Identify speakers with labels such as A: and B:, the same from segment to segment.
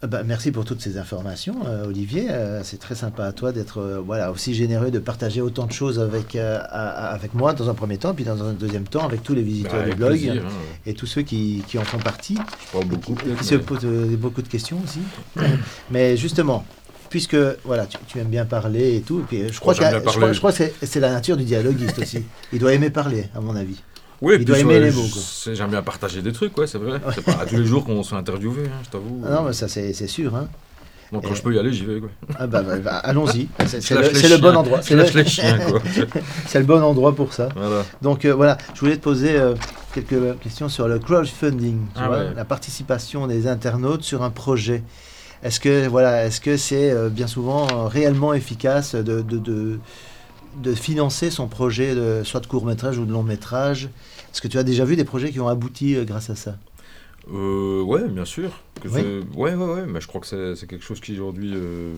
A: Ah bah, merci pour toutes ces informations, euh, Olivier. Euh, c'est très sympa à toi d'être euh, voilà, aussi généreux de partager autant de choses avec, avec moi dans un premier temps, puis dans un deuxième temps avec tous les visiteurs
B: Bah,
A: du blog
B: plaisir, hein.
A: et tous ceux qui, qui en font partie,
B: Je beaucoup.
A: qui se posent beaucoup de questions aussi. Mais justement, puisque voilà, tu, tu aimes bien parler et tout, et puis, je crois, que je crois, je c'est la nature du dialoguiste aussi. Il doit aimer parler, à mon avis.
B: Oui,
A: Il doit aimer les mots,
B: J'aime bien partager des trucs, ouais, c'est vrai. C'est pas à tous les jours qu'on se fait interviewer, hein, je t'avoue.
A: Ah non, mais ça c'est sûr. Hein.
B: Donc quand
A: et-
B: je peux y aller, j'y vais. Quoi.
A: Ah bah, bah, bah, allons-y. C'est le, bon endroit. C'est le, le bon endroit pour ça.
B: voilà.
A: Donc euh, voilà, je voulais te poser euh, quelques questions sur le crowdfunding, tu
B: Ah
A: vois,
B: ouais.
A: la participation des internautes sur un projet. Est-ce que voilà, est-ce que c'est euh, bien souvent réellement efficace de, de, de, de financer son projet, de, soit de court métrage ou de long métrage Est-ce que tu as déjà vu des projets qui ont abouti euh, grâce à ça?
B: Euh, ouais, bien sûr. Que
A: Oui.
B: Ouais, ouais, ouais, mais je crois que c'est quelque chose qui aujourd'hui euh,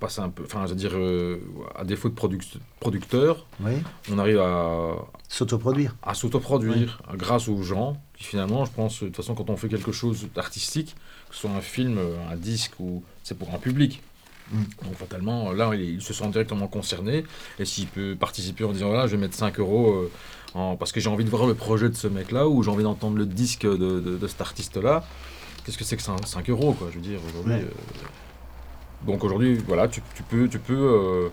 B: passe un peu. Enfin, je veux dire, euh, à défaut de produc- producteur,
A: Oui.
B: on arrive à,
A: S'autoproduire.
B: à s'autoproduire grâce aux gens qui finalement, je pense, de toute façon, quand on fait quelque chose d'artistique, que ce soit un film, un disque ou c'est pour un public.
A: Mm.
B: Donc fatalement, là, il, il se sent directement concerné. Et s'il peut participer en disant, voilà, je vais mettre 5 euros euh, en- parce que j'ai envie de voir le projet de ce mec-là ou j'ai envie d'entendre le disque de, de- de cet artiste-là, qu'est-ce que c'est que 5, euros, quoi, je veux dire, aujourd'hui.
A: Ouais.
B: euh. Donc aujourd'hui, voilà, tu, tu peux... Tu peux euh,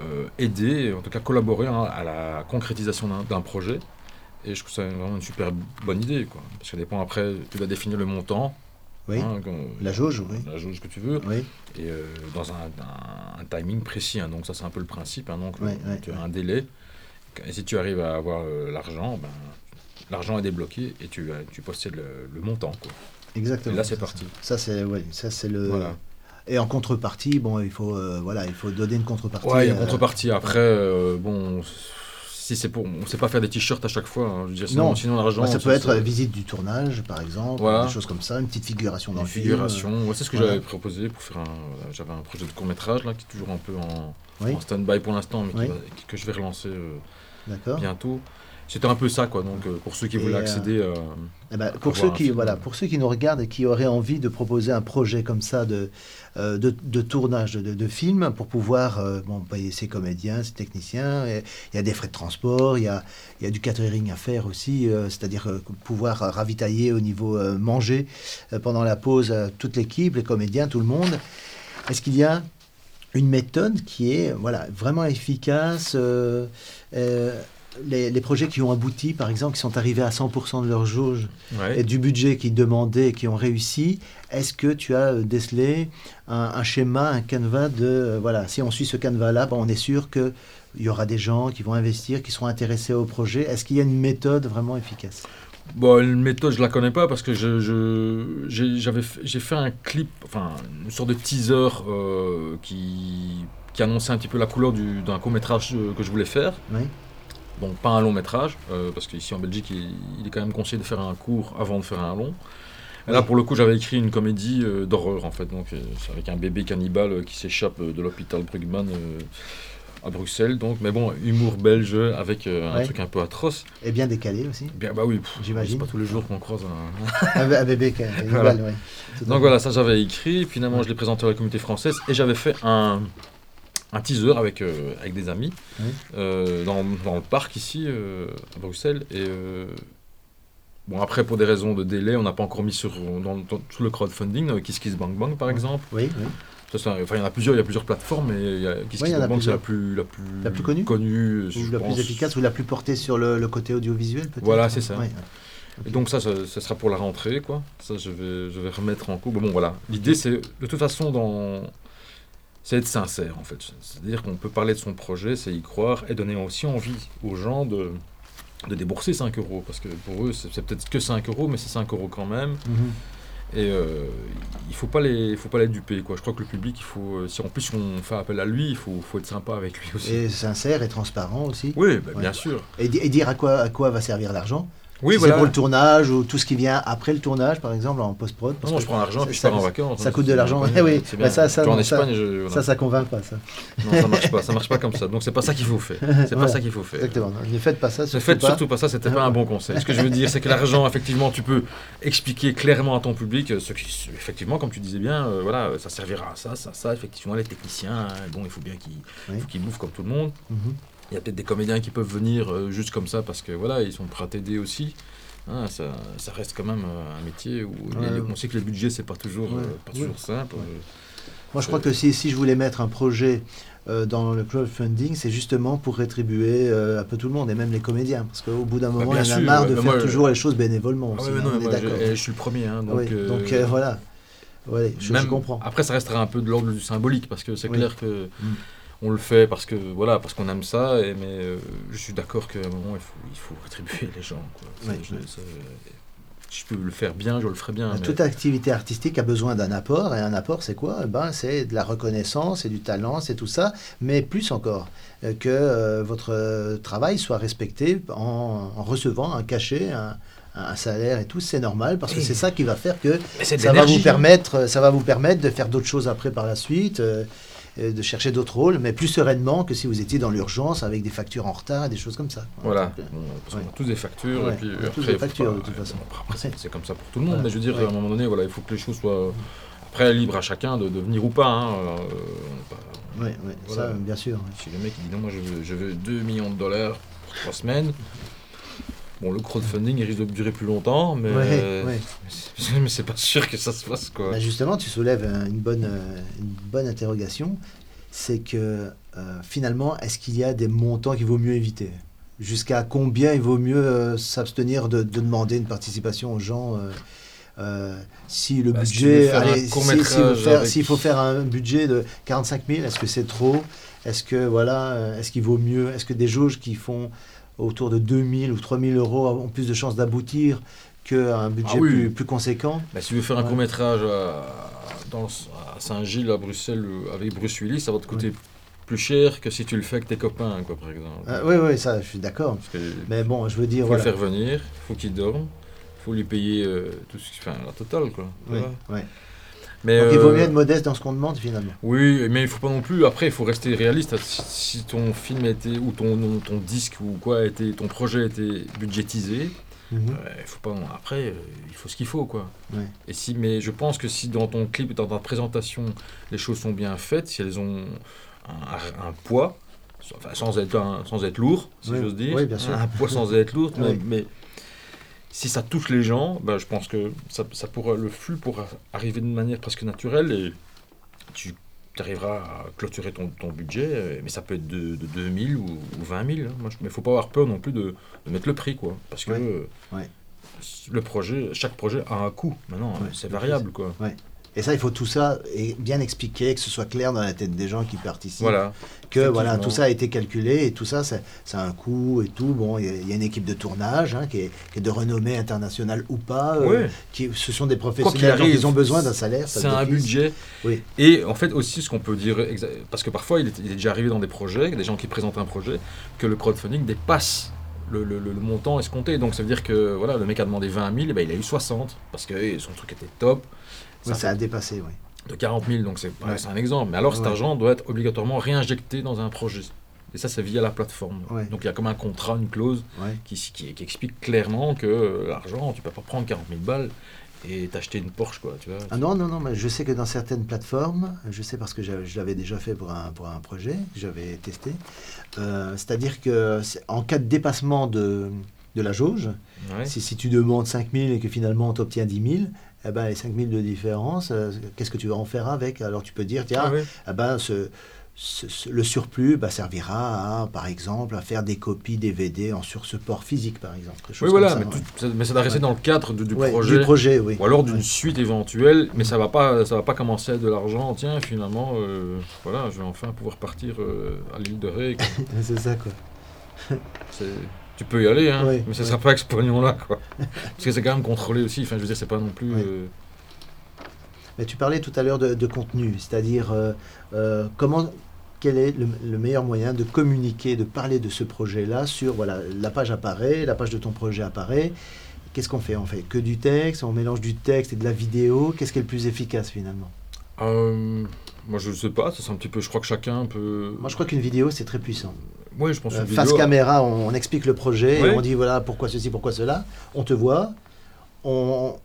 B: euh, aider, en tout cas collaborer hein, à la concrétisation d'un- d'un projet. Et je trouve ça vraiment une super bonne idée. Quoi. Parce que ça dépend après, tu dois définir le montant,
A: Oui.
B: hein, comme-
A: La jauge, oui.
B: la jauge que tu veux,
A: Oui.
B: et euh, dans un, un- un timing précis. hein. Donc ça c'est un peu le principe. hein. Donc
A: Ouais,
B: euh,
A: ouais,
B: tu as
A: ouais.
B: un délai. Et si tu arrives à avoir euh, l'argent, ben, l'argent est débloqué et tu, tu possèdes le, le montant. Quoi.
A: Exactement.
B: Et là, c'est parti.
A: Ça c'est oui, ça c'est le.
B: Voilà.
A: Et en contrepartie, bon, il faut euh, voilà, il faut donner une contrepartie.
B: Ouais, il y a une
A: euh,
B: contrepartie. Après, euh, bon, si c'est pour, on sait pas faire des t-shirts à chaque fois. hein. Je veux dire, sinon,
A: Non.
B: sinon l'argent.
A: bah, ça peut être visite du tournage, par exemple,
B: Voilà.
A: des choses comme ça, une petite figuration dans
B: Une
A: le film.
B: figuration, ouais, c'est ce que
A: Voilà.
B: j'avais proposé pour faire un. J'avais un projet de court métrage là qui est toujours un peu en,
A: Oui.
B: en stand-by pour l'instant, mais qui
A: Oui.
B: va- que je vais relancer euh, bientôt. C'était un peu ça quoi. Donc euh, pour ceux qui
A: Et,
B: voulaient
A: euh,
B: accéder, euh,
A: Eh ben, pour ceux qui voilà, pour ceux qui nous regardent et qui auraient envie de proposer un projet comme ça de euh, de, de tournage de, de film pour pouvoir euh, bon, payer ses comédiens, ses techniciens, il y a des frais de transport, il y a y a du catering à faire aussi, c'est-à-dire pouvoir ravitailler au niveau manger pendant la pause toute l'équipe, les comédiens, tout le monde. Est-ce qu'il y a une méthode qui est voilà, vraiment efficace euh, euh, les, les projets qui ont abouti, par exemple, qui sont arrivés à 100% de leur jauge
B: ouais.
A: et du budget qu'ils demandaient et qui ont réussi, est-ce que tu as euh, décelé un, un schéma, un canevas de, euh, voilà, si on suit ce canevas-là, ben, on est sûr qu'il y aura des gens qui vont investir, qui seront intéressés au projet. Est-ce qu'il y a une méthode vraiment efficace?
B: Bon, une méthode, je la connais pas parce que je, j'ai, fait- un clip, enfin une sorte de teaser euh, qui, qui annonçait un petit peu la couleur du, d'un court métrage euh, que je voulais faire.
A: Oui.
B: Donc pas un long métrage, euh, parce qu'ici en Belgique, il, il est quand même conseillé de faire un court avant de faire un long. Et là, pour le coup, j'avais écrit une comédie euh, d'horreur, en fait. Donc, euh, c'est avec un bébé cannibale qui s'échappe de l'hôpital Brugman à Bruxelles. Donc, mais bon, humour belge avec un
A: Ouais.
B: truc un peu atroce.
A: Et bien décalé aussi.
B: Bien, bah oui,
A: J'imagine.
B: C'est pas tous les jours qu'on croise un,
A: bébé une
B: Voilà. Donc voilà, ça j'avais écrit, finalement je l'ai présenté à la communauté française et j'avais fait un, un teaser avec, euh, avec des amis
A: Oui.
B: euh, dans, dans le parc ici euh, à Bruxelles. Et bon, après, pour des raisons de délai, on n'a pas encore mis sur, dans, dans- sur le crowdfunding, Kiss Kiss Bang Bang par exemple.
A: Oui,
B: enfin, il y en a plusieurs, il y a plusieurs plateformes, mais y a Kiss
A: y
B: Kiss Bang Bang c'est la plus, la plus,
A: La plus connue
B: connue
A: Ou
B: je
A: la
B: pense.
A: plus efficace ou la plus portée sur le, le côté audiovisuel, peut-être
B: Voilà, c'est ça. Et donc ça, ça, ça sera pour la rentrée, quoi. Ça, je vais, je vais remettre en cours. Bon, bon, voilà. L'idée, c'est de toute façon, dans... c'est être sincère, en fait. C'est-à-dire qu'on peut parler de son projet, c'est y croire et donner aussi envie aux gens de, de débourser 5 euros. Parce que pour eux, c'est peut-être que 5 euros, mais c'est 5 euros quand même.
A: Mhm.
B: Et euh, il faut pas les, faut pas les duper, quoi. Je crois que le public, il faut, euh, si en plus on fait appel à lui, il faut, faut être sympa avec lui aussi.
A: Et sincère et transparent aussi.
B: Oui, bah,
A: Ouais.
B: bien sûr.
A: Et, et dire à quoi, à quoi va servir l'argent. Oui, si voilà. C'est pour le tournage ou tout ce qui vient après le tournage, par exemple, en post-prod.
B: Non, je prends l'argent puis je pars en vacances.
A: Ça coûte de l'argent. oui,
B: bah, ça, ça, en Espagne,
A: je, ça, ça convainc pas, ça.
B: Non, ça marche pas. Ça marche pas comme ça. Donc c'est pas ça qu'il faut faire. C'est pas ça qu'il faut faire.
A: Exactement. Ne faites pas ça.
B: Ne faites surtout pas ça. C'était pas un bon conseil. Ce que je veux dire, c'est que l'argent, effectivement, tu peux expliquer clairement à ton public, ce qui, effectivement, comme tu disais bien, euh, voilà, ça servira à ça, ça, ça. Effectivement, les techniciens, bon, il faut bien qu'ils bouffent comme tout le monde. Mhm. Il y a peut-être des comédiens qui peuvent venir euh, juste comme ça parce que voilà, ils sont prêts à t'aider aussi. Hein, ça, ça, reste quand même euh, un métier où on sait que le budget c'est pas toujours, euh, pas toujours simple.
A: Moi je crois que si, si je voulais mettre un projet dans le crowdfunding, c'est justement pour rétribuer un peu tout le monde et même les comédiens. Parce qu'au bout d'un moment, il y en a marre de faire toujours les choses bénévolement.
B: Ah aussi, hein, on est d'accord. Je, je, suis le premier. Hein, donc,
A: donc voilà. Ouais, je, comprends.
B: Après, ça restera un peu de l'ordre du symbolique parce que c'est clair que. Mm on le fait parce que voilà parce qu'on aime ça et, mais euh, je suis d'accord qu'à un moment il faut, il faut rétribuer les gens je, peux le faire bien je le ferai bien
A: toute activité artistique a besoin d'un apport et un apport c'est quoi? Eh ben c'est de la reconnaissance c'est du talent c'est tout ça mais plus encore euh, que euh, votre travail soit respecté en, recevant un cachet un, salaire et tout, c'est normal parce que c'est ça qui va faire que ça va vous permettre, ça va vous permettre de faire d'autres choses après par la suite de chercher d'autres rôles, mais plus sereinement que si vous étiez dans l'urgence avec des factures en retard et des choses comme ça.
B: Voilà, parce qu'on a tous des factures. et puis
A: tous des factures de toute façon.
B: C'est comme ça pour tout le monde, mais je veux dire, à un moment donné, voilà, il faut que les choses soient après libre à chacun de, venir ou pas. Hein,
A: oui, oui, ça, bien sûr.
B: Si le mec dit non, moi je veux, je veux 2 millions de dollars pour 3 semaines, Bon, le crowdfunding, il risque de durer plus longtemps, mais, mais c'est pas sûr que ça se fasse. Quoi.
A: Bah, justement, tu soulèves une bonne, euh, une bonne interrogation. C'est que euh, finalement, est-ce qu'il y a des montants qu'il vaut mieux éviter? Jusqu'à combien il vaut mieux euh, s'abstenir de, demander une participation aux gens si le bah, budget, s'il faut faire un budget de 45 000, est-ce que c'est trop? Est-ce que voilà, est-ce qu'il vaut mieux Est-ce que des jauges qui font autour de 2000 ou 3000 euros ont plus de chances d'aboutir qu'un budget ah plus, plus, conséquent.
B: Bah, si vous faire un court métrage à, dans, à Saint-Gilles, à Bruxelles, euh, avec Bruce Willis, ça va te coûter plus cher que si tu le fais avec tes copains, quoi, par exemple.
A: Ah, oui, oui, ça, je suis d'accord. Mais bon, je veux dire.
B: Il faut le faire venir, il faut qu'il dorme, il faut lui payer euh, tout ce, enfin, la totale, quoi.
A: Oui. Mais Donc il vaut mieux être modeste dans ce qu'on demande finalement.
B: Oui, mais il faut pas non plus. Après, il faut rester réaliste. Si, ton film était ou ton, ton disque ou quoi était, ton projet était budgétisé, mhm. euh, faut pas. Après, euh, il faut ce qu'il faut quoi. Et si, mais je pense que si dans ton clip, dans ta présentation, les choses sont bien faites, si elles ont un, poids, sans être sans être lourd, si j'ose dire,
A: oui, bien sûr.
B: un poids sans être lourd, mais si ça touche les gens, ben, je pense que ça, ça pourra, le flux pourra arriver de manière presque naturelle et tu arriveras à clôturer ton, ton, budget, euh, mais ça peut être de, de 2000 ou, ou 20 000. Hein. Moi, mais il ne faut pas avoir peur non plus de, de, mettre le prix, quoi. Parce que le projet, chaque projet a un coût. Maintenant, c'est variable, quoi.
A: Et ça, il faut tout ça et bien expliquer, que ce soit clair dans la tête des gens qui participent.
B: Voilà.
A: Que voilà, tout ça a été calculé et tout ça, ça, a un coût et tout. Bon, il y, a une équipe de tournage hein, qui, est, de renommée internationale ou pas. Euh, qui, ce sont des professionnels qui ont besoin d'un salaire.
B: C'est un budget. Oui. Et en fait, aussi, ce qu'on peut dire, parce que parfois, il est, déjà arrivé dans des projets, des gens qui présentent un projet, que le crowdfunding dépasse le, le, le, montant escompté. Donc ça veut dire que voilà, le mec a demandé 20 000, et ben, il a eu 60 parce que son truc était top.
A: Ça, a dépassé, oui.
B: De 40 000, donc c'est un exemple. Mais alors cet argent doit être obligatoirement réinjecté dans un projet. Et ça, c'est via la plateforme. Donc il y a comme un contrat, une clause qui, qui, qui, explique clairement que euh, l'argent, tu peux pas prendre 40 000 balles et t'acheter une Porsche, quoi, tu vois.
A: Ah non, non, non, mais je sais que dans certaines plateformes, je sais parce que je l'avais déjà fait pour un, pour un projet que j'avais testé, euh, c'est-à-dire que en cas de dépassement de, de la jauge, si, si, tu demandes 5 000 et que finalement tu obtiens 10 000, eh ben, les 5000 de différence, euh, qu'est-ce que tu vas en faire avec? Alors tu peux dire, tiens, ah eh ben, ce, le surplus bah, servira à, par exemple, à faire des copies DVD en sur support physique, par exemple.
B: Oui, voilà, mais, ça, mais, ça, doit rester dans le cadre du, projet.
A: Du projet oui.
B: Ou alors d'une suite éventuelle, mais ça ne va, pas, ça va pas commencer à de l'argent. Tiens, finalement, euh, voilà, je vais enfin pouvoir partir euh, à l'île de Ré.
A: C'est ça, quoi.
B: tu peux y aller, hein, mais ce ne sera pas avec ce pognon-là, quoi. Parce que c'est quand même contrôlé aussi. Enfin, je veux dire, c'est pas non plus. Euh,
A: mais tu parlais tout à l'heure de, contenu, c'est-à-dire euh, euh, comment quel est le, meilleur moyen de communiquer, de parler de ce projet-là sur, voilà, la page apparaît, la page de ton projet apparaît. Qu'est-ce qu'on fait? On fait que du texte, on mélange du texte et de la vidéo. Qu'est-ce qui est le plus efficace finalement?
B: Euh, Moi, je ne sais pas. C'est un petit peu. Je crois que chacun peut.
A: Moi, je crois qu'une vidéo, c'est très puissant.
B: Oui, je pense.
A: Euh, face caméra, on, explique le projet, et on dit voilà pourquoi ceci, pourquoi cela. On te voit, on,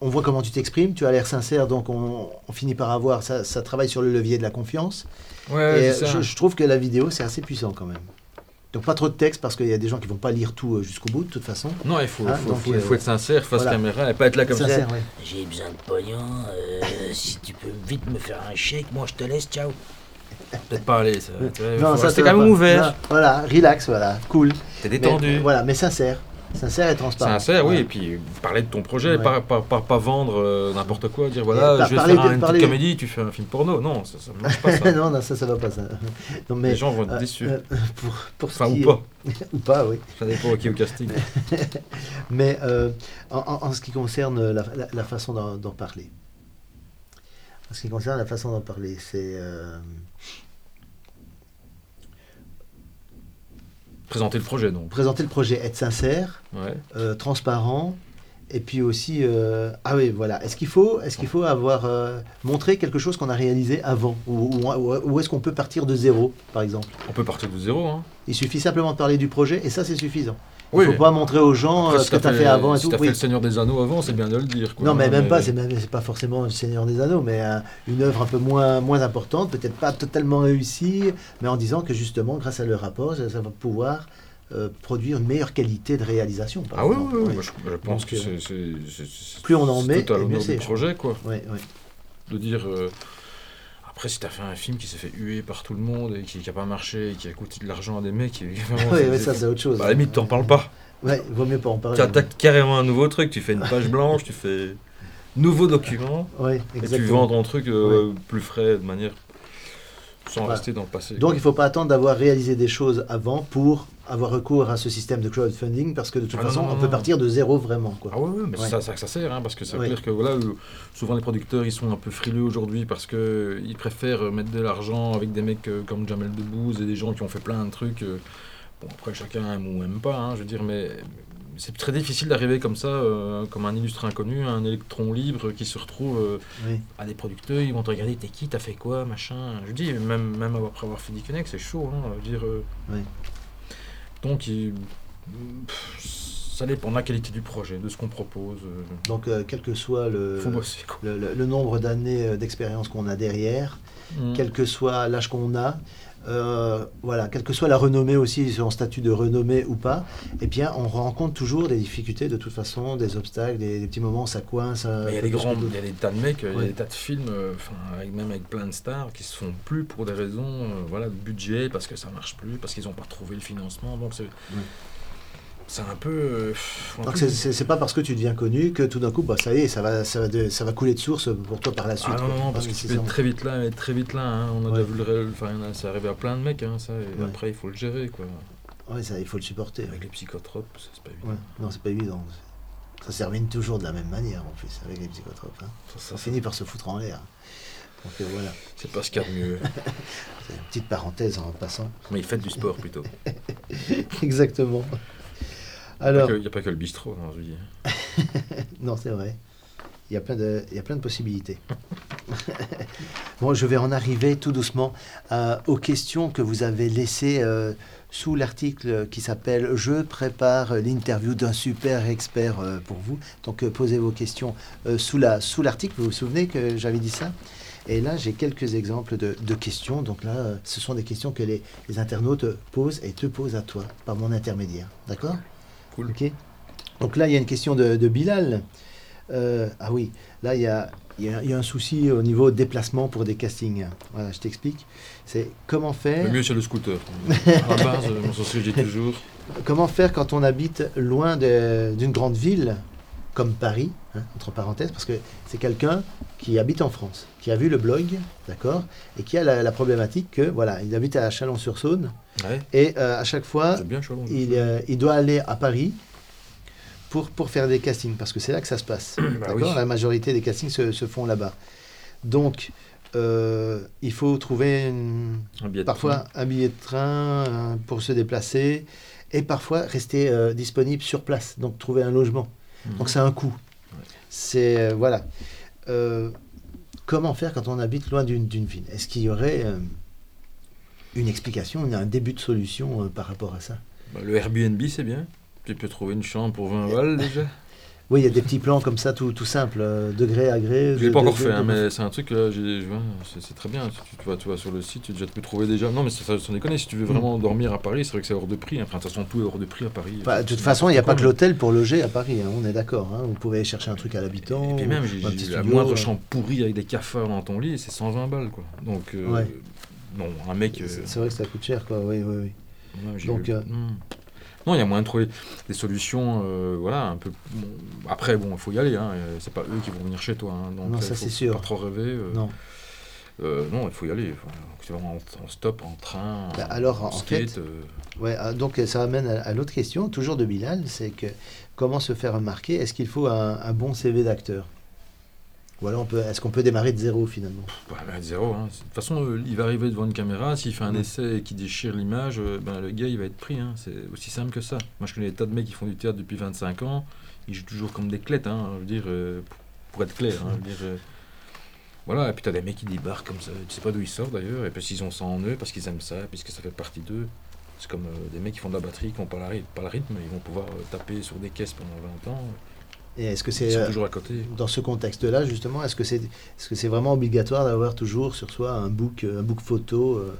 A: on voit comment tu t'exprimes, tu as l'air sincère, donc on, finit par avoir, ça, ça, travaille sur le levier de la confiance.
B: Ouais,
A: et je, trouve que la vidéo, c'est assez puissant quand même. Donc pas trop de texte parce qu'il y a des gens qui vont pas lire tout euh, jusqu'au bout de toute façon.
B: Non, il faut, hein, faut, faut, être sincère face caméra et pas être là comme
A: sincère,
B: ça.
C: J'ai besoin de pognon, euh, si tu peux vite me faire un chèque, moi je te laisse, ciao.
B: Peut-être pas aller, ça. non, ça c'est quand même ouvert.
A: voilà, relax, voilà, cool.
B: T'es détendu.
A: voilà, mais sincère. Sincère et transparent.
B: Sincère, oui, et puis parler de ton projet, pas, pas, pas, vendre euh, n'importe quoi, dire voilà, je vais faire une petite comédie, tu fais un film porno. Non, ça ne marche pas ça.
A: non, non, ça, ça va pas ça.
B: Non, mais, Les gens vont être euh, déçus. Euh,
A: pour, pour
B: enfin, ou pas.
A: ou pas, oui.
B: Ça dépend qui au casting.
A: mais en, en, ce qui concerne la, la, façon d'en parler, en ce qui concerne la façon d'en parler, c'est
B: Présenter le projet, donc.
A: Présenter le projet, être sincère, euh, transparent, et puis aussi, euh, ah oui, voilà. Est-ce qu'il faut, est-ce qu'il faut avoir euh, montré quelque chose qu'on a réalisé avant, ou, ou, est-ce qu'on peut partir de zéro, par exemple?
B: On peut partir de zéro. Hein.
A: Il suffit simplement de parler du projet, et ça, c'est suffisant. Il ne faut pas montrer aux gens ce que tu as fait, avant.
B: si tu as fait le Seigneur des Anneaux avant, c'est bien de le dire.
A: Non, mais même pas, c'est pas forcément le Seigneur des Anneaux, mais une œuvre un peu moins, moins importante, peut-être pas totalement réussie, mais en disant que justement, grâce à le rapport, ça, va pouvoir euh, produire une meilleure qualité de réalisation.
B: ah oui, oui, oui. je, pense que euh, c'est.
A: Plus on en met,
B: mieux c'est. projet, quoi.
A: Oui, oui.
B: De dire. Euh, après, si tu as fait un film qui s'est fait huer par tout le monde et qui n'a pas marché et qui a coûté de l'argent à des mecs,
A: oui, ça c'est autre chose.
B: Bah, à la limite, t'en parles pas.
A: Ouais, vaut mieux pas en parler.
B: Tu attaques carrément un nouveau truc, tu fais une page blanche, tu fais nouveau document,
A: ouais,
B: et tu vends ton truc euh, plus frais de manière sans rester dans le passé.
A: Donc il ne faut pas attendre d'avoir réalisé des choses avant pour avoir recours à ce système de crowdfunding parce que de toute ah façon on peut partir de zéro vraiment. Quoi.
B: Ah oui, mais c'est ça, ça sert hein, parce que ça veut dire que voilà, euh, souvent les producteurs ils sont un peu frileux aujourd'hui parce qu'ils préfèrent mettre de l'argent avec des mecs euh, comme Jamel Debbouze et des gens qui ont fait plein de trucs. Bon, après, chacun aime ou aime pas, hein, je veux dire, mais c'est très difficile d'arriver comme ça, euh, comme un illustre inconnu, un électron libre qui se retrouve euh, à des producteurs, ils vont te regarder, t'es qui, t'as fait quoi, machin. Je dis, même, même après avoir fait Disconnect, c'est chaud, hein, je veux dire. Euh. Donc, ça dépend de la qualité du projet, de ce qu'on propose.
A: Donc, quel que soit le, le, nombre d'années d'expérience qu'on a derrière, mmh. quel que soit l'âge qu'on a, euh, voilà, quelle que soit la renommée aussi, son statut de renommée ou pas, eh bien, on rencontre toujours des difficultés de toute façon, des obstacles, des, petits moments, ça coince.
B: Il y a des grands, il y a des tas de mecs, il y a des tas de films, euh, même avec plein de stars, qui se font plus pour des raisons, euh, voilà, de budget, parce que ça marche plus, parce qu'ils n'ont pas trouvé le financement. Donc c'est c'est un peu. Euh,
A: Donc c'est pas parce que tu deviens connu que tout d'un coup, bah, ça y est, ça va, ça, va ça va couler de source pour toi par la suite.
B: Ah non, non, parce que tu peux être très vite là, être très vite là. Hein. On a déjà vu le. Enfin, c'est arrivé à plein de mecs, hein, ça. Et après, il faut le gérer, quoi.
A: Oui, ça, il faut le supporter.
B: Avec les psychotropes, c'est pas évident.
A: Non, c'est pas évident. Ça se termine toujours de la même manière, en plus, avec les psychotropes. Hein. Ça, finit par se foutre en l'air. Donc euh, voilà.
B: C'est pas ce qu'il y a de mieux.
A: une petite parenthèse en passant.
B: Mais il fait du sport plutôt.
A: Exactement.
B: Alors, il n'y a, pas que le bistrot dans ce
A: non, c'est vrai. Il y, a plein de, il y a plein de possibilités. bon, je vais en arriver tout doucement euh, aux questions que vous avez laissées euh, sous l'article qui s'appelle Je prépare l'interview d'un super expert euh, pour vous. Donc, posez vos questions sous l'article. Sous vous vous souvenez que j'avais dit ça? Et là, j'ai quelques exemples de, questions. Donc là, ce sont des questions que les, les internautes posent et te posent à toi par mon intermédiaire. D'accord? Ok. Donc là, il y a une question de, Bilal. Euh, ah oui, là, il y a, un souci au niveau déplacement pour des castings. Voilà, je t'explique. C'est comment faire.
B: Le mieux, c'est le scooter. à la base, dis toujours.
A: Comment faire quand on habite loin d'une grande ville comme Paris, hein, entre parenthèses, parce que c'est quelqu'un qui habite en France, qui a vu le blog, d'accord, et qui a la, problématique que, voilà, il habite à Chalon-sur-Saône, et euh, à chaque fois, il, euh, il, doit aller à Paris pour, pour faire des castings, parce que c'est là que ça se passe, bah La majorité des castings se, se font là-bas. Donc, euh, il faut trouver une-
B: Un
A: parfois
B: train.
A: un billet de train pour se déplacer et parfois rester disponible sur place, donc trouver un logement.
B: Mhm.
A: Donc c'est un coût. C'est voilà. Comment faire quand on habite loin d'une d'une ville? Est-ce qu'il y aurait euh, une explication, un début de solution euh, par rapport à ça
B: Bah, le Airbnb, c'est bien. Tu peux trouver une chambre pour 20 balles déjà.
A: Oui, il y a des petits plans comme ça, tout, tout simple, euh, de gré à gré.
B: Je l'ai pas encore
A: de-
B: fait, hein, mais c'est un truc, là, vois, c'est très bien. Tu, tu vas, tu vas sur le site, tu, déjà, tu peux trouver déjà. Non, mais ça, sans déconner, si tu veux vraiment dormir à Paris, c'est vrai que c'est hors de prix. hein. Enfin, de toute façon, tout est hors de prix à Paris.
A: Enfin, de toute façon, il n'y a pas que l'hôtel pour loger à Paris, hein, on est d'accord. hein. Vous pouvez chercher un truc à l'habitant.
B: Et puis même,
A: ou
B: j'ai
A: un petit
B: j'ai la moindre
A: euh,
B: chambre pourrie avec des cafards dans ton lit, c'est 120 balles, quoi. Donc, euh,
A: Ouais.
B: Non, un mec. euh,
A: C'est vrai que ça coûte cher, quoi. Oui, oui, oui.
B: Ouais,
A: Donc,
B: vu-
A: euh,
B: Hmm. Non, il y a moyen de trouver des solutions, euh, voilà, un peu... bon, après, bon, il faut y aller, hein, c'est pas eux qui vont venir chez toi, hein, donc
A: Non, ça, c'est sûr.
B: pas trop rêver. euh,
A: Non.
B: euh, non, il faut y aller, faut- c'est vraiment en, en stop, en train,
A: Bah,
B: en,
A: alors,
B: en
A: en
B: skate,
A: fait- Ouais, ah, donc ça amène à, à l'autre question, toujours de Bilal, c'est que comment se faire remarquer? Est-ce qu'il faut un, un bon CV d'acteur? Ou alors, on peut- est-ce qu'on peut démarrer de zéro finalement?
B: Ouais, bah, zéro. hein. De toute façon, euh, il va arriver devant une caméra, s'il fait un
A: Mm.
B: essai et qu'il déchire l'image, euh, ben, le gars, il va être pris, hein, c'est aussi simple que ça. Moi, je connais des tas de mecs qui font du théâtre depuis 25 ans, ils jouent toujours comme des clettes, hein, je veux dire, euh, pour, être clair, hein, je veux dire... Voilà, et puis t'as des mecs qui débarquent comme ça, tu sais pas d'où ils sortent d'ailleurs, et puis ils ont ça en eux parce qu'ils aiment ça, puisque ça fait partie d'eux. C'est comme des mecs qui font de la batterie, qui n'ont pas, pas le rythme, ils vont pouvoir taper sur des caisses pendant 20 ans,
A: Et est-ce que c'est euh,
B: toujours à côté.
A: dans ce contexte-là justement, est-ce que c'est est-ce que c'est vraiment obligatoire d'avoir toujours sur soi un book euh, un book photo euh,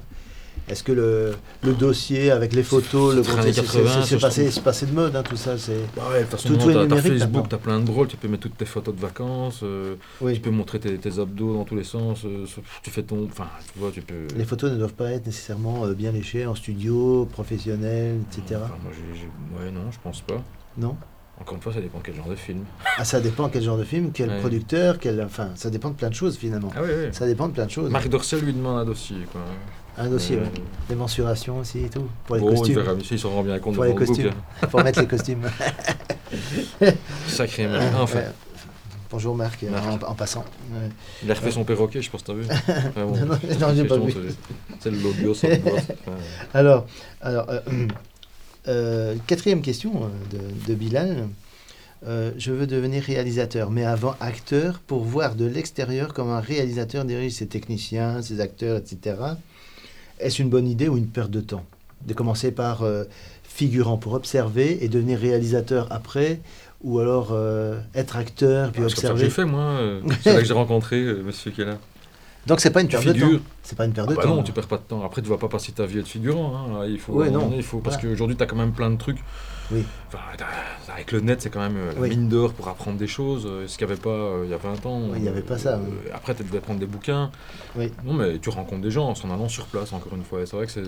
A: Est-ce que le, le dossier avec les photos, le
B: C'est très années
A: c'est-
B: 80,
A: c'est- c'est
B: ça, je
A: passé, passé de mode hein, tout ça, c'est
B: Bah ouais,
A: Tout- tout
B: t'as
A: numérique
B: Facebook, t'as plein de drôles, tu peux mettre toutes tes photos de vacances, euh,
A: oui.
B: tu peux montrer tes, tes abdos dans tous les sens, euh, tu fais ton... Enfin, tu vois, tu peux...
A: Les photos ne doivent pas être nécessairement euh, bien léchées en studio, professionnel, etc.
B: Enfin, moi, j'ai- Ouais, non, je pense pas.
A: Non?
B: Encore une fois, ça dépend quel genre de film.
A: Ah, ça dépend quel genre de film, quel
B: Ouais.
A: producteur, quel... enfin, ça dépend de plein de choses finalement.
B: Ah oui, oui.
A: Ça dépend de plein de choses.
B: Marc Dorcel lui demande un dossier, quoi.
A: Un dossier,
B: Euh,
A: ouais. Des mensurations aussi et tout. Pour les
B: bon, il
A: costumes.
B: verra, il s'en rend bien compte
A: Pour les
B: book,
A: costumes. pour mettre les costumes.
B: Sacré. Ah, enfin,
A: Ouais. Bonjour Marc,
B: Marc.
A: En, en passant. Ouais.
B: il a refait son perroquet, je pense que t'as vu. Ah, bon,
A: Non, non, non, j'ai pas vu.
B: c'est- l'audio sur le boîte. Enfin,
A: Alors, alors euh, euh, quatrième question euh, de, de Bilal. Euh, je veux devenir réalisateur, mais avant acteur, pour voir de l'extérieur comment un réalisateur dirige ses techniciens, ses acteurs, etc. Est-ce une bonne idée ou une perte de temps? De commencer par euh, figurant pour observer et devenir réalisateur après, ou alors euh, être acteur puis
B: Ah, c'est
A: observer?
B: j'ai fait, moi. C'est là que j'ai rencontré monsieur là.
A: Donc c'est pas une perte de temps. C'est pas une perte
B: Ah
A: de
B: bah
A: temps.
B: non, tu perds pas de temps. Après, tu vas pas passer ta vie à être figurant. hein. Il faut,
A: Ouais, non.
B: donné, il faut parce
A: Voilà.
B: qu'aujourd'hui, tu as quand même plein de trucs.
A: Oui.
B: Enfin, avec le net, c'est quand même euh, la
A: Oui.
B: mine d'or pour apprendre des choses. euh, Ce qu'il n'y avait pas euh, il y a 20 ans.
A: Oui, il y avait pas ça,
B: Euh. Après, tu devais prendre des bouquins.
A: Oui.
B: Non, mais tu rencontres des gens en s'en allant sur place, encore une fois. C'est vrai que c'est.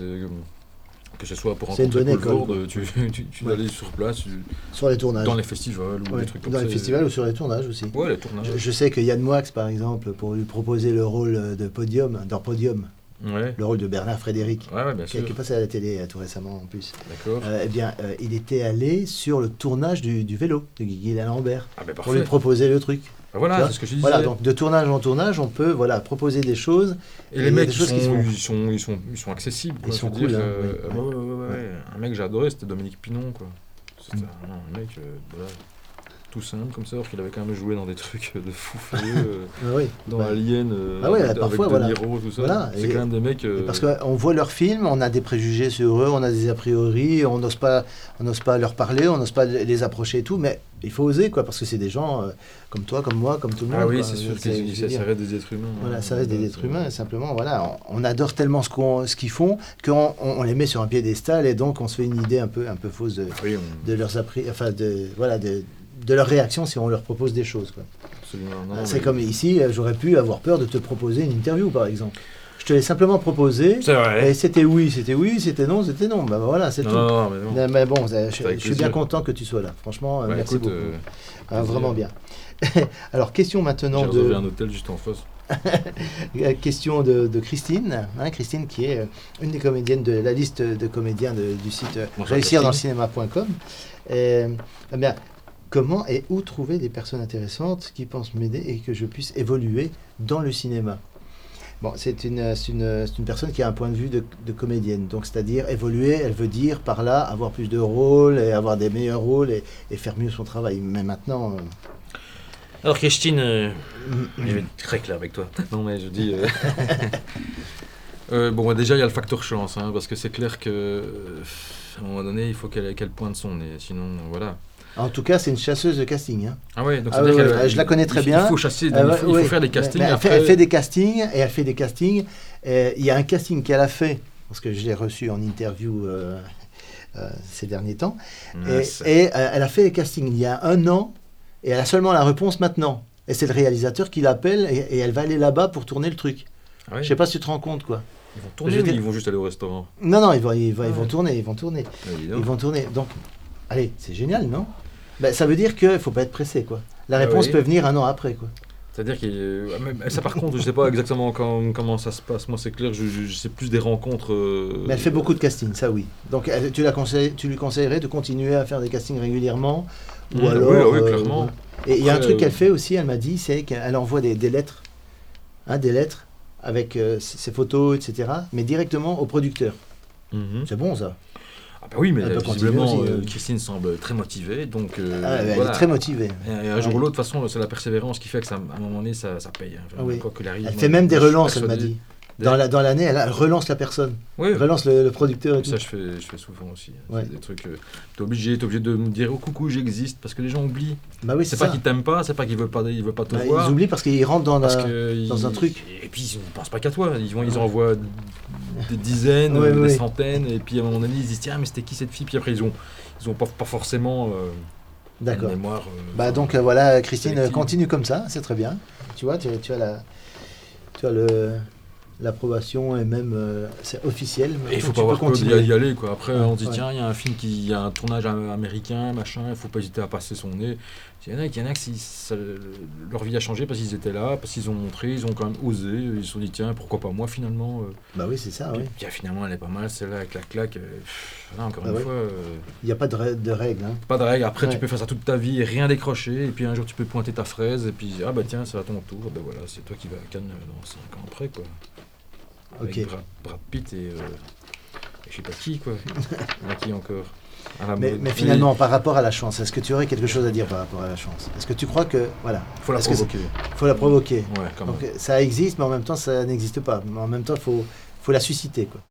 B: Que ce soit pour rencontrer Paul tu, tu, tu
A: Ouais.
B: allais sur place, tu-
A: Sur les tournages.
B: dans les festivals ou
A: Ouais,
B: des trucs comme
A: dans
B: ça.
A: les festivals ou sur les tournages aussi.
B: Ouais, les tournages.
A: Je, je sais que Yann Moix, par exemple, pour lui proposer le rôle de Podium, dans Podium,
B: Ouais.
A: le rôle de Bernard Frédéric,
B: Ouais, ouais, bien
A: qui,
B: sûr.
A: qui est passé à la télé euh, tout récemment en plus,
B: D'accord.
A: euh, eh bien, euh, il était allé sur le tournage du, du vélo de Guy Lambert
B: Ah, ben
A: pour lui proposer le truc.
B: Bah voilà, c'est ce que je disais.
A: Voilà, donc de tournage en tournage, on peut voilà, proposer des choses.
B: Et les mecs,
A: des
B: ils
A: choses
B: sont,
A: qui se font.
B: ils, sont, ils, sont, ils sont accessibles. Quoi,
A: Ils sont cool,
B: dire,
A: hein,
B: euh,
A: oui, oui.
B: ouais, ouais, ouais, ouais. Un mec que j'ai adoré, c'était Dominique Pinon. Quoi. C'était
A: Mm.
B: un, un mec euh, voilà, tout simple comme ça, alors qu'il avait quand même joué dans des trucs de fou furieux, euh,
A: Ah oui.
B: dans
A: Bah,
B: Alien, euh,
A: Ah
B: avec,
A: parfois,
B: avec De
A: voilà.
B: Tout ça.
A: Voilà,
B: C'est quand même des mecs. euh,
A: Parce qu'on voit leurs films, on a des préjugés sur eux, on a des a priori, on n'ose pas, on n'ose pas leur parler, on n'ose pas les approcher et tout, mais il faut oser, quoi, parce que c'est des gens euh, comme toi, comme moi, comme tout le monde.
B: Ah oui, c'est sûr que ça, reste des êtres humains.
A: Voilà,
B: hein.
A: ça reste des
B: Voilà,
A: êtres humains, simplement, voilà, on, on adore tellement ce qu'on, ce qu'ils font qu'on on, on les met sur un piédestal et donc on se fait une idée un peu, un peu fausse de,
B: Oui,
A: de leurs appris, enfin de, voilà, de, de leur réaction si on leur propose des choses, quoi. c'est
B: mais-
A: comme ici, euh, j'aurais pu avoir peur de te proposer une interview, par exemple. Je te l'ai simplement proposé.
B: Vrai.
A: Et c'était oui, c'était oui, c'était non, c'était non. Ben voilà, c'est tout.
B: non, mais non.
A: Mais, bon, je, suis bien content que tu sois là. Franchement, euh,
B: Bah,
A: merci
B: écoute,
A: beaucoup.
B: euh,
A: Ah, vraiment bien. Alors, question maintenant de,
B: un hôtel juste en face.
A: question de, de Christine. hein, Christine, qui est une des comédiennes de la liste de comédiens de- du site
B: Bonjour,
A: réussir dans le
B: Christine.
A: cinéma.com. Euh, eh bien, comment et où trouver des personnes intéressantes qui pensent m'aider et que je puisse évoluer dans le cinéma Bon, c'est une, c'est une, c'est une personne qui a un point de vue de, de comédienne. Donc, c'est-à-dire évoluer, elle veut dire par là avoir plus de rôles et avoir des meilleurs rôles et, et faire mieux son travail. Mais maintenant, euh,
B: Alors Christine, euh, je vais être très clair avec toi. Non mais je dis... euh, euh, bon, bah, déjà il y a le facteur chance, hein, parce que c'est clair que... À un moment donné, il faut qu'elle qu'elle pointe son nez, sinon voilà.
A: En tout cas, c'est une chasseuse de casting. hein.
B: Ah ouais, donc
A: Ah ouais, ouais, je la connais très
B: il-
A: bien.
B: Il faut chasser, il faut, il faut
A: oui.
B: faire des castings.
A: mais elle,
B: après,
A: fait, elle fait des castings et elle fait des castings. Et Il y a un casting qu'elle a fait, parce que je l'ai reçu en interview euh, euh, ces derniers temps.
B: Ah,
A: Et, euh, elle a fait les castings il y a un an et elle a seulement la réponse maintenant. Et c'est le réalisateur qui l'appelle et, et elle va aller là-bas pour tourner le truc.
B: Ah ouais,
A: Je sais pas si tu te rends compte quoi.
B: Ils vont tourner
A: je
B: ou ils vont juste aller au restaurant?
A: Non, non, ils vont, ils vont, ils
B: Ah
A: vont
B: ouais.
A: tourner, ils vont tourner.
B: Ah.
A: Ils vont tourner. Donc, allez, c'est génial, non? Ben, Ça veut dire qu'il ne faut pas être pressé, quoi. La
B: Ah
A: réponse
B: oui.
A: peut venir un an après, quoi.
B: C'est-à-dire que euh, même- ça par contre, je sais pas exactement quand- comment ça se passe. Moi, c'est clair, je, je, je sais plus des rencontres. euh,
A: Mais elle fait beaucoup de castings, ça oui. Donc, elle- tu, la tu lui conseillerais de continuer à faire des castings régulièrement Ou
B: Mm,
A: alors.
B: oui, oui,
A: euh,
B: clairement.
A: Et il y a un truc
B: euh,
A: qu'elle fait aussi, elle m'a dit, c'est qu'elle envoie des, des lettres, hein, des lettres avec euh, ses photos, etc., mais directement au producteur.
B: Mhm.
A: C'est bon, ça.
B: Ah bah oui, mais
A: peut
B: visiblement,
A: aussi,
B: euh,
A: euh.
B: Christine semble très motivée, donc euh,
A: Ah, elle
B: voilà.
A: est très motivée.
B: Et un jour
A: Ouais.
B: ou l'autre, de toute façon, c'est la persévérance qui fait que ça, à un moment donné, ça, ça paye. hein.
A: Ah oui.
B: Quoi qu'il arrive,
A: Elle fait même des relances, elle m'a dit. Dans la- dans l'année, elle, elle relance la personne.
B: Oui,
A: Elle relance le, le producteur et tout.
B: ça je fais, je fais souvent aussi.
A: Ouais.
B: C'est des trucs. euh, t'es obligé, t'es obligé de me dire oh, coucou, j'existe, parce que les gens oublient.
A: Bah oui,
B: C'est pas qu'ils t'aiment pas, c'est pas qu'ils veulent pas, ils veulent pas te
A: Bah,
B: voir.
A: ils oublient parce qu'ils rentrent dans la... dans
B: ils-
A: un truc.
B: Et puis ils ne pensent pas qu'à toi. Ils, vont, ils
A: Ouais.
B: envoient des dizaines,
A: Ouais,
B: des
A: ouais.
B: centaines, et puis à un moment donné, ils se disent tiens, mais c'était qui cette fille? Puis après, ils ont, ils ont pas, pas forcément euh,
A: D'accord.
B: une mémoire. euh,
A: Bah donc euh, voilà, Christine, continue comme ça, c'est très bien. Tu vois, tu, tu as la, tu as le l'approbation et même euh, c'est officiel.
B: Et il faut pas avoir peur d'y aller quoi. Après
A: Ouais,
B: on se dit
A: ouais.
B: tiens il y a un film qui il y a un tournage am- américain machin il faut pas hésiter à passer son nez. Il y en a il y en a que si ça- leur vie a changé parce qu'ils étaient là parce qu'ils ont montré ils ont quand même osé ils se sont dit tiens pourquoi pas moi finalement. euh.
A: Bah oui, c'est ça.
B: Puis,
A: oui.
B: tiens, finalement elle est pas mal celle-là avec la claque. euh, encore
A: Bah
B: une
A: ouais.
B: fois euh,
A: Il n'y a pas de, rè- de règles. hein.
B: pas de règle. Après tu peux faire ça toute ta vie et rien décrocher et puis un jour tu peux pointer ta fraise et puis ah bah tiens c'est à ton tour ben voilà c'est toi qui vas à Cannes dans 5 ans après quoi. Avec
A: Ok.
B: Brad, Brad Pitt et, euh, et je sais pas qui, quoi. A qui encore? La
A: Mais, mais finalement, par rapport à la chance, est-ce que tu aurais quelque chose à dire par rapport à la chance? Est-ce que tu crois que voilà,
B: Il faut la provoquer.
A: faut la provoquer
B: Ouais, quand même.
A: Donc ça existe, mais en même temps ça n'existe pas. Mais en même temps, faut, faut la susciter quoi.